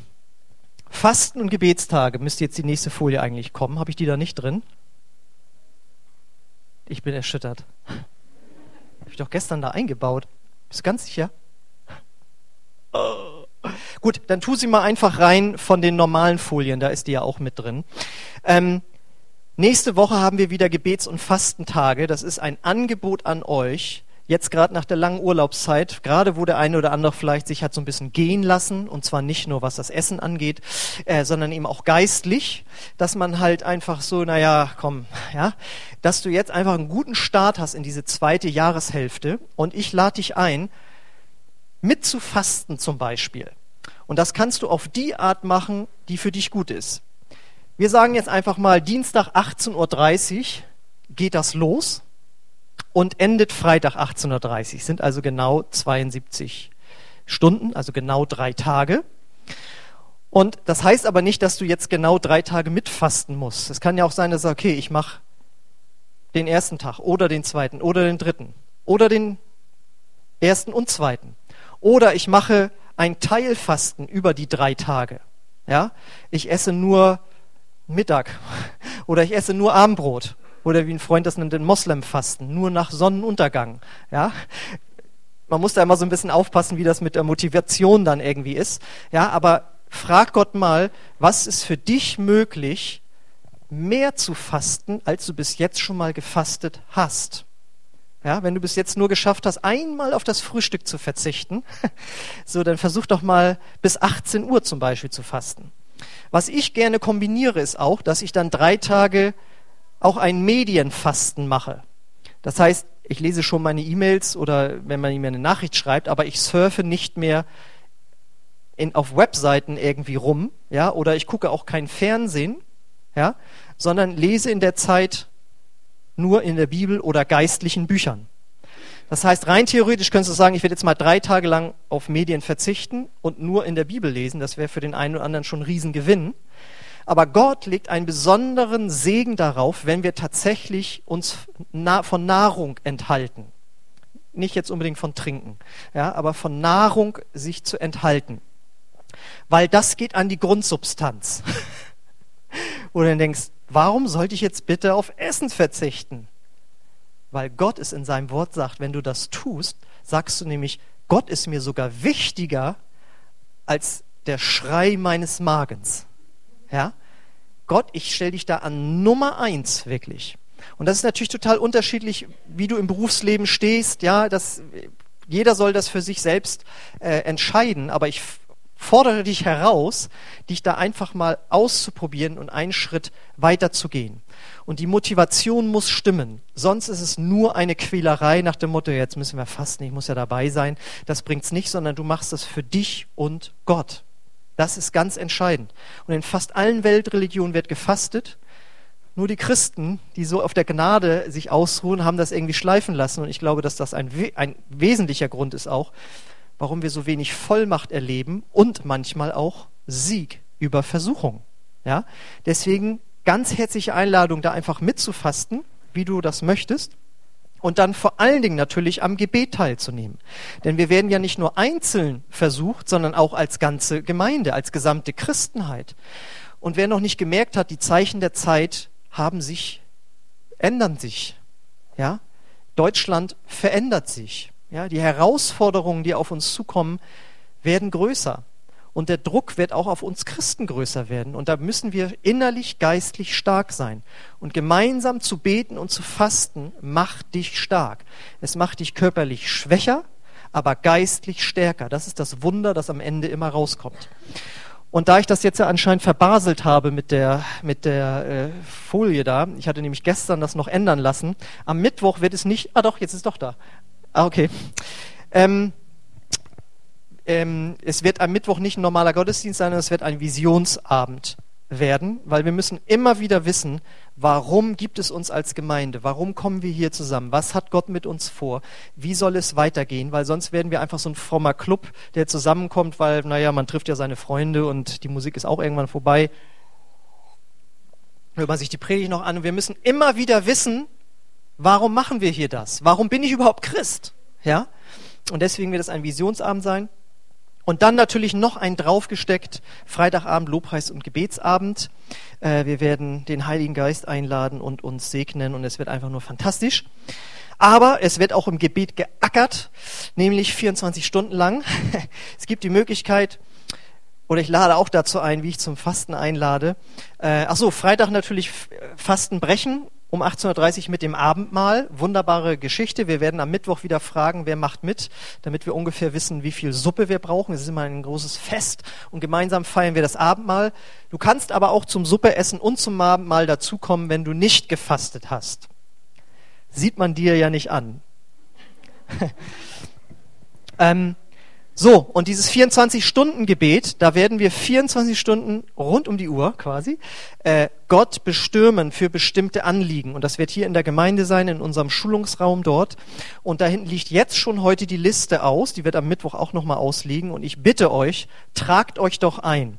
Fasten- und Gebetstage müsste jetzt die nächste Folie eigentlich kommen. Habe ich die da nicht drin? Ich bin erschüttert. Habe ich doch gestern da eingebaut. Bist du ganz sicher? Oh. Gut, dann tu sie mal einfach rein von den normalen Folien, da ist die ja auch mit drin. Ähm, nächste Woche haben wir wieder Gebets- und Fastentage. Das ist ein Angebot an euch, jetzt gerade nach der langen Urlaubszeit, gerade wo der eine oder andere vielleicht sich hat so ein bisschen gehen lassen, und zwar nicht nur was das Essen angeht, äh, sondern eben auch geistlich, dass man halt einfach so, naja, komm, ja, dass du jetzt einfach einen guten Start hast in diese zweite Jahreshälfte und ich lade dich ein, mit zu fasten zum Beispiel. Und das kannst du auf die Art machen, die für dich gut ist. Wir sagen jetzt einfach mal, Dienstag 18.30 Uhr geht das los und endet Freitag 18.30 Uhr. Sind also genau 72 Stunden, also genau drei Tage. Und das heißt aber nicht, dass du jetzt genau drei Tage mitfasten musst. Es kann ja auch sein, dass du okay, ich mache den ersten Tag oder den zweiten oder den dritten oder den ersten und zweiten. Oder ich mache ein Teilfasten über die drei Tage. Ja, ich esse nur Mittag oder ich esse nur Abendbrot oder wie ein Freund das nennt, den Moslemfasten, nur nach Sonnenuntergang. Ja? Man muss da immer so ein bisschen aufpassen, wie das mit der Motivation dann irgendwie ist. Ja, aber frag Gott mal, was ist für dich möglich, mehr zu fasten, als du bis jetzt schon mal gefastet hast. Ja, wenn du bis jetzt nur geschafft hast, einmal auf das Frühstück zu verzichten, so dann versuch doch mal bis 18 Uhr zum Beispiel zu fasten. Was ich gerne kombiniere, ist auch, dass ich dann drei Tage auch ein Medienfasten mache. Das heißt, ich lese schon meine E-Mails oder wenn man mir eine Nachricht schreibt, aber ich surfe nicht mehr in, auf Webseiten irgendwie rum, ja, oder ich gucke auch kein Fernsehen, ja, sondern lese in der Zeit nur in der Bibel oder geistlichen Büchern. Das heißt, rein theoretisch könntest du sagen, ich werde jetzt mal drei Tage lang auf Medien verzichten und nur in der Bibel lesen. Das wäre für den einen oder anderen schon ein Riesengewinn. Aber Gott legt einen besonderen Segen darauf, wenn wir tatsächlich uns von Nahrung enthalten. Nicht jetzt unbedingt von Trinken, ja, aber von Nahrung sich zu enthalten. Weil das geht an die Grundsubstanz. Wo du dann denkst, warum sollte ich jetzt bitte auf Essen verzichten? Weil Gott es in seinem Wort sagt, wenn du das tust, sagst du nämlich, Gott ist mir sogar wichtiger als der Schrei meines Magens. Ja? Gott, ich stelle dich da an Nummer eins, wirklich. Und das ist natürlich total unterschiedlich, wie du im Berufsleben stehst. Ja, das, jeder soll das für sich selbst äh, entscheiden. Aber ich fordere dich heraus, dich da einfach mal auszuprobieren und einen Schritt weiter zu gehen. Und die Motivation muss stimmen. Sonst ist es nur eine Quälerei nach dem Motto, jetzt müssen wir fasten, ich muss ja dabei sein. Das bringt's nicht, sondern du machst das für dich und Gott. Das ist ganz entscheidend. Und in fast allen Weltreligionen wird gefastet. Nur die Christen, die so auf der Gnade sich ausruhen, haben das irgendwie schleifen lassen. Und ich glaube, dass das ein, ein wesentlicher Grund ist auch, warum wir so wenig Vollmacht erleben und manchmal auch Sieg über Versuchung. Ja? Deswegen ganz herzliche Einladung, da einfach mitzufasten, wie du das möchtest und dann vor allen Dingen natürlich am Gebet teilzunehmen. Denn wir werden ja nicht nur einzeln versucht, sondern auch als ganze Gemeinde, als gesamte Christenheit. Und wer noch nicht gemerkt hat, die Zeichen der Zeit haben sich, ändern sich. Ja? Deutschland verändert sich. Ja? Die Herausforderungen, die auf uns zukommen, werden größer. Und der Druck wird auch auf uns Christen größer werden. Und da müssen wir innerlich, geistlich stark sein. Und gemeinsam zu beten und zu fasten macht dich stark. Es macht dich körperlich schwächer, aber geistlich stärker. Das ist das Wunder, das am Ende immer rauskommt. Und da ich das jetzt ja anscheinend verbaselt habe mit der, mit der äh, Folie da, ich hatte nämlich gestern das noch ändern lassen, am Mittwoch wird es nicht, ah doch, jetzt ist es doch da. Ah, okay. Ähm, ähm, es wird am Mittwoch nicht ein normaler Gottesdienst sein, sondern es wird ein Visionsabend werden, weil wir müssen immer wieder wissen, warum gibt es uns als Gemeinde, warum kommen wir hier zusammen, was hat Gott mit uns vor, wie soll es weitergehen, weil sonst werden wir einfach so ein frommer Club, der zusammenkommt, weil, naja, man trifft ja seine Freunde und die Musik ist auch irgendwann vorbei. Hört man sich die Predigt noch an und wir müssen immer wieder wissen, warum machen wir hier das? Warum bin ich überhaupt Christ? Ja? Und deswegen wird es ein Visionsabend sein. Und dann natürlich noch ein draufgesteckt, Freitagabend, Lobpreis und Gebetsabend. Äh, wir werden den Heiligen Geist einladen und uns segnen und es wird einfach nur fantastisch. Aber es wird auch im Gebet geackert, nämlich 24 Stunden lang. es gibt die Möglichkeit, oder ich lade auch dazu ein, wie ich zum Fasten einlade. Äh, ach so, Freitag natürlich Fasten brechen um 18.30 Uhr mit dem Abendmahl. Wunderbare Geschichte. Wir werden am Mittwoch wieder fragen, wer macht mit, damit wir ungefähr wissen, wie viel Suppe wir brauchen. Es ist immer ein großes Fest und gemeinsam feiern wir das Abendmahl. Du kannst aber auch zum Suppeessen und zum Abendmahl dazukommen, wenn du nicht gefastet hast. Sieht man dir ja nicht an. ähm, so, und dieses 24-Stunden-Gebet, da werden wir 24 Stunden rund um die Uhr quasi äh, Gott bestürmen für bestimmte Anliegen. Und das wird hier in der Gemeinde sein, in unserem Schulungsraum dort. Und da hinten liegt jetzt schon heute die Liste aus, die wird am Mittwoch auch nochmal ausliegen. Und ich bitte euch, tragt euch doch ein.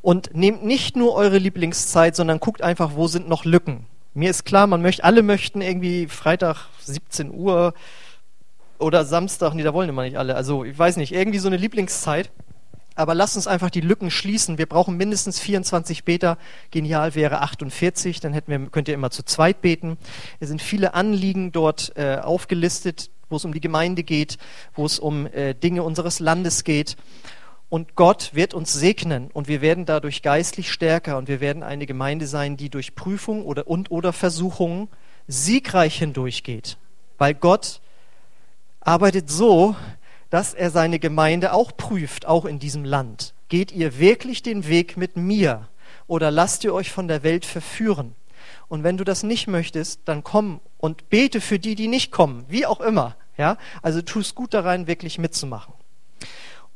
Und nehmt nicht nur eure Lieblingszeit, sondern guckt einfach, wo sind noch Lücken. Mir ist klar, man möchte, alle möchten irgendwie Freitag 17 Uhr oder Samstag, nee, da wollen immer nicht alle. Also ich weiß nicht, irgendwie so eine Lieblingszeit. Aber lasst uns einfach die Lücken schließen. Wir brauchen mindestens 24 Beter. Genial wäre 48, dann hätten wir, könnt ihr immer zu zweit beten. Es sind viele Anliegen dort äh, aufgelistet, wo es um die Gemeinde geht, wo es um äh, Dinge unseres Landes geht. Und Gott wird uns segnen und wir werden dadurch geistlich stärker und wir werden eine Gemeinde sein, die durch Prüfung oder, und oder Versuchungen siegreich hindurchgeht. Weil Gott arbeitet so, dass er seine Gemeinde auch prüft, auch in diesem Land. Geht ihr wirklich den Weg mit mir oder lasst ihr euch von der Welt verführen? Und wenn du das nicht möchtest, dann komm und bete für die, die nicht kommen, wie auch immer. Ja, also tu es gut daran, wirklich mitzumachen.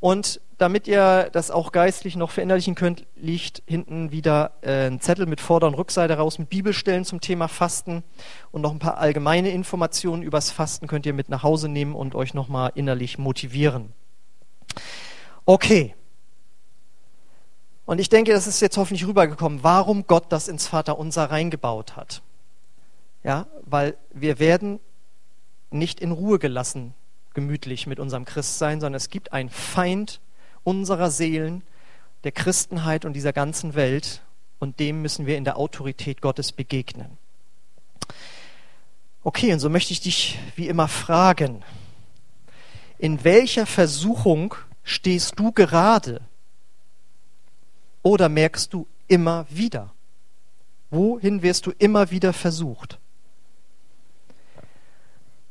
Und damit ihr das auch geistlich noch verinnerlichen könnt, liegt hinten wieder äh, ein Zettel mit Vorder- und Rückseite raus mit Bibelstellen zum Thema Fasten und noch ein paar allgemeine Informationen übers Fasten könnt ihr mit nach Hause nehmen und euch nochmal innerlich motivieren. Okay. Und ich denke, das ist jetzt hoffentlich rübergekommen, warum Gott das ins Vaterunser reingebaut hat. Ja, weil wir werden nicht in Ruhe gelassen gemütlich mit unserem Christsein, sondern es gibt einen Feind unserer Seelen, der Christenheit und dieser ganzen Welt und dem müssen wir in der Autorität Gottes begegnen. Okay, und so möchte ich dich wie immer fragen, in welcher Versuchung stehst du gerade? Oder merkst du immer wieder? Wohin wirst du immer wieder versucht?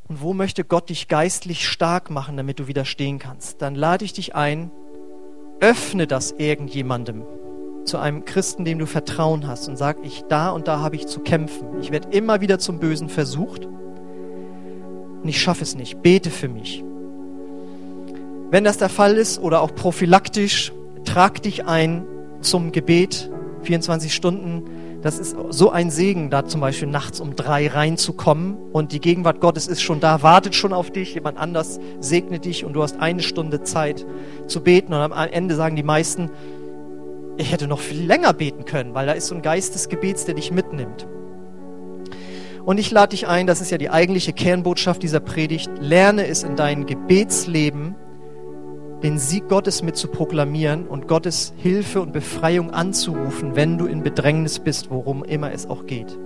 Und wo möchte Gott dich geistlich stark machen, damit du widerstehen kannst? Dann lade ich dich ein, öffne das irgendjemandem, zu einem Christen, dem du Vertrauen hast und sag, ich da und da habe ich zu kämpfen. Ich werde immer wieder zum Bösen versucht und ich schaffe es nicht. Bete für mich. Wenn das der Fall ist oder auch prophylaktisch, trag dich ein zum Gebet, 24 Stunden das ist so ein Segen, da zum Beispiel nachts um drei reinzukommen und die Gegenwart Gottes ist schon da, wartet schon auf dich, jemand anders segnet dich und du hast eine Stunde Zeit zu beten und am Ende sagen die meisten, ich hätte noch viel länger beten können, weil da ist so ein Geist des Gebets, der dich mitnimmt. Und ich lade dich ein, das ist ja die eigentliche Kernbotschaft dieser Predigt, lerne es in deinem Gebetsleben den Sieg Gottes mit zu proklamieren und Gottes Hilfe und Befreiung anzurufen, wenn du in Bedrängnis bist, worum immer es auch geht.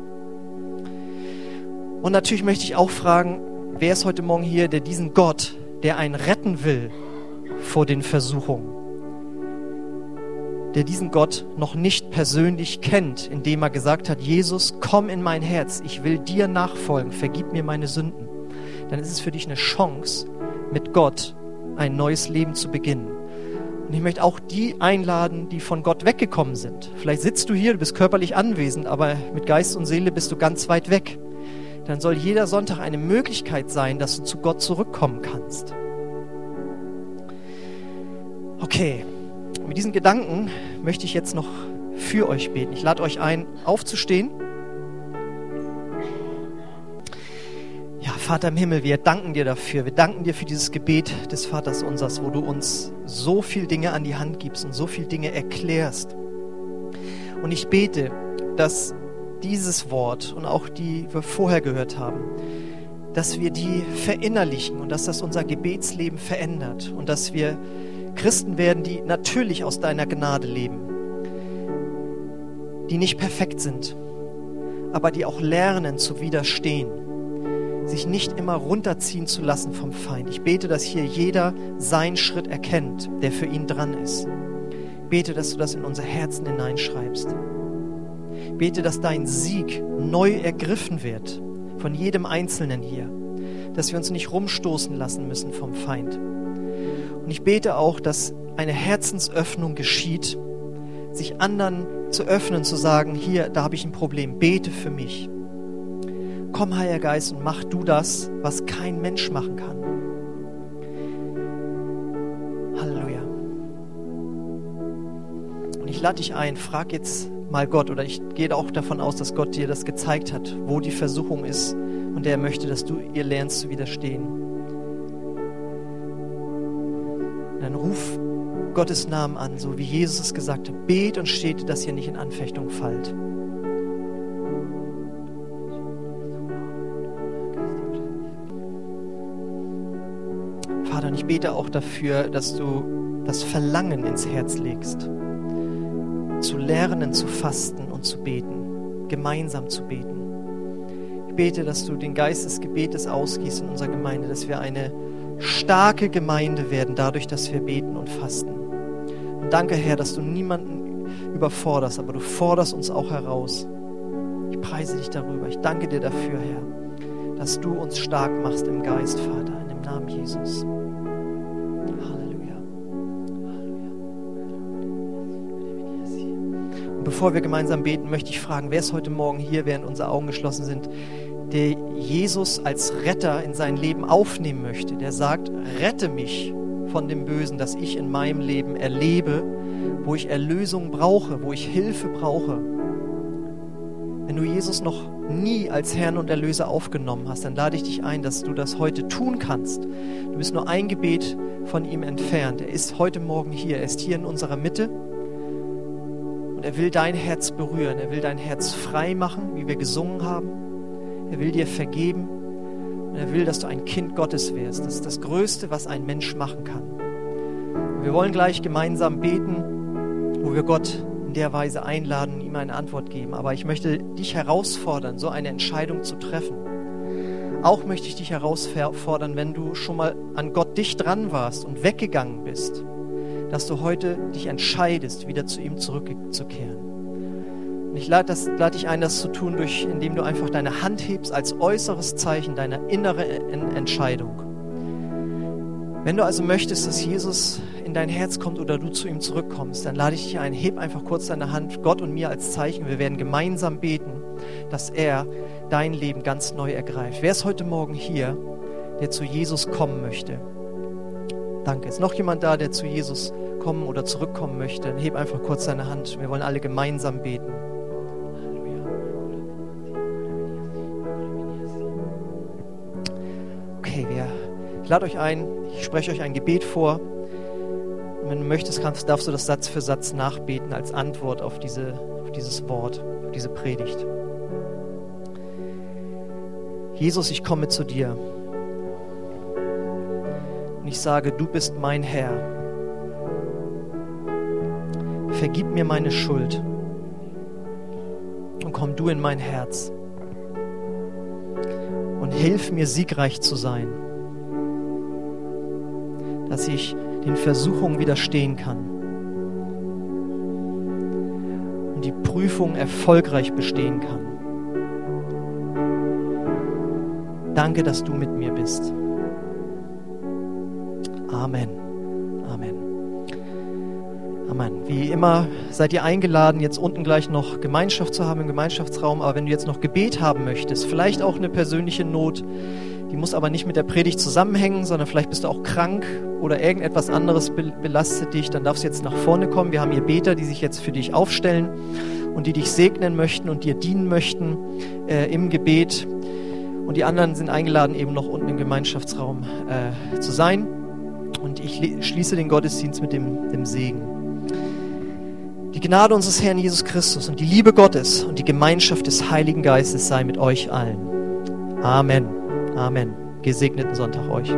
Und natürlich möchte ich auch fragen, wer ist heute Morgen hier, der diesen Gott, der einen retten will vor den Versuchungen, der diesen Gott noch nicht persönlich kennt, indem er gesagt hat, Jesus, komm in mein Herz, ich will dir nachfolgen, vergib mir meine Sünden, dann ist es für dich eine Chance, mit Gott ein neues Leben zu beginnen. Und ich möchte auch die einladen, die von Gott weggekommen sind. Vielleicht sitzt du hier, du bist körperlich anwesend, aber mit Geist und Seele bist du ganz weit weg. Dann soll jeder Sonntag eine Möglichkeit sein, dass du zu Gott zurückkommen kannst. Okay, mit diesen Gedanken möchte ich jetzt noch für euch beten. Ich lade euch ein, aufzustehen. Vater im Himmel, wir danken dir dafür. Wir danken dir für dieses Gebet des Vaters unsers, wo du uns so viel Dinge an die Hand gibst und so viel Dinge erklärst. Und ich bete, dass dieses Wort und auch die wir vorher gehört haben, dass wir die verinnerlichen und dass das unser Gebetsleben verändert und dass wir Christen werden, die natürlich aus deiner Gnade leben, die nicht perfekt sind, aber die auch lernen zu widerstehen, sich nicht immer runterziehen zu lassen vom Feind. Ich bete, dass hier jeder seinen Schritt erkennt, der für ihn dran ist. Ich bete, dass du das in unser Herzen hineinschreibst. Ich bete, dass dein Sieg neu ergriffen wird von jedem Einzelnen hier, dass wir uns nicht rumstoßen lassen müssen vom Feind. Und ich bete auch, dass eine Herzensöffnung geschieht, sich anderen zu öffnen, zu sagen, hier, da habe ich ein Problem, bete für mich. Komm, Heiliger Geist, und mach du das, was kein Mensch machen kann. Halleluja. Und ich lade dich ein, frag jetzt mal Gott, oder ich gehe auch davon aus, dass Gott dir das gezeigt hat, wo die Versuchung ist und der möchte, dass du ihr lernst zu widerstehen. Dann ruf Gottes Namen an, so wie Jesus es gesagt hat. Bet und steht, dass ihr nicht in Anfechtung fallt. Bete auch dafür, dass du das Verlangen ins Herz legst, zu lernen, zu fasten und zu beten, gemeinsam zu beten. Ich bete, dass du den Geist des Gebetes ausgießt in unserer Gemeinde, dass wir eine starke Gemeinde werden, dadurch, dass wir beten und fasten. Und danke, Herr, dass du niemanden überforderst, aber du forderst uns auch heraus. Ich preise dich darüber. Ich danke dir dafür, Herr, dass du uns stark machst im Geist, Vater, in dem Namen Jesus. Halleluja. Und bevor wir gemeinsam beten, möchte ich fragen, wer ist heute Morgen hier, während unsere Augen geschlossen sind, der Jesus als Retter in sein Leben aufnehmen möchte, der sagt, rette mich von dem Bösen, das ich in meinem Leben erlebe, wo ich Erlösung brauche, wo ich Hilfe brauche. Wenn du Jesus noch nie als Herrn und Erlöser aufgenommen hast, dann lade ich dich ein, dass du das heute tun kannst. Du bist nur ein Gebet von ihm entfernt. Er ist heute Morgen hier. Er ist hier in unserer Mitte. Und er will dein Herz berühren. Er will dein Herz frei machen, wie wir gesungen haben. Er will dir vergeben. Und er will, dass du ein Kind Gottes wirst. Das ist das Größte, was ein Mensch machen kann. Und wir wollen gleich gemeinsam beten, wo wir Gott in der Weise einladen und ihm eine Antwort geben. Aber ich möchte dich herausfordern, so eine Entscheidung zu treffen. Auch möchte ich dich herausfordern, wenn du schon mal an Gott dicht dran warst und weggegangen bist, dass du heute dich entscheidest, wieder zu ihm zurückzukehren. Und ich lade, das, dich ein, das zu tun, durch, indem du einfach deine Hand hebst als äußeres Zeichen deiner inneren Entscheidung. Wenn du also möchtest, dass Jesus in dein Herz kommt oder du zu ihm zurückkommst, dann lade ich dich ein, heb einfach kurz deine Hand, Gott und mir als Zeichen. Wir werden gemeinsam beten, dass er dein Leben ganz neu ergreift. Wer ist heute Morgen hier, der zu Jesus kommen möchte? Danke. Ist noch jemand da, der zu Jesus kommen oder zurückkommen möchte? Dann heb einfach kurz deine Hand. Wir wollen alle gemeinsam beten. Okay, wir, ich lade euch ein, ich spreche euch ein Gebet vor. Wenn du möchtest, kannst, darfst du das Satz für Satz nachbeten als Antwort auf, diese, auf dieses Wort, auf diese Predigt. Jesus, ich komme zu dir. Und ich sage, du bist mein Herr. Vergib mir meine Schuld und komm du in mein Herz und hilf mir siegreich zu sein, dass ich den Versuchungen widerstehen kann und die Prüfung erfolgreich bestehen kann. Danke, dass du mit mir bist. Amen. Amen. Amen. Wie immer seid ihr eingeladen, jetzt unten gleich noch Gemeinschaft zu haben im Gemeinschaftsraum. Aber wenn du jetzt noch Gebet haben möchtest, vielleicht auch eine persönliche Not, Die muss aber nicht mit der Predigt zusammenhängen, sondern vielleicht bist du auch krank oder irgendetwas anderes belastet dich. Dann darfst du jetzt nach vorne kommen. Wir haben hier Beter, die sich jetzt für dich aufstellen und die dich segnen möchten und dir dienen möchten äh, im Gebet. Und die anderen sind eingeladen, eben noch unten im Gemeinschaftsraum äh, zu sein. Und ich schließe den Gottesdienst mit dem, dem Segen. Die Gnade unseres Herrn Jesus Christus und die Liebe Gottes und die Gemeinschaft des Heiligen Geistes sei mit euch allen. Amen. Amen. Gesegneten Sonntag euch.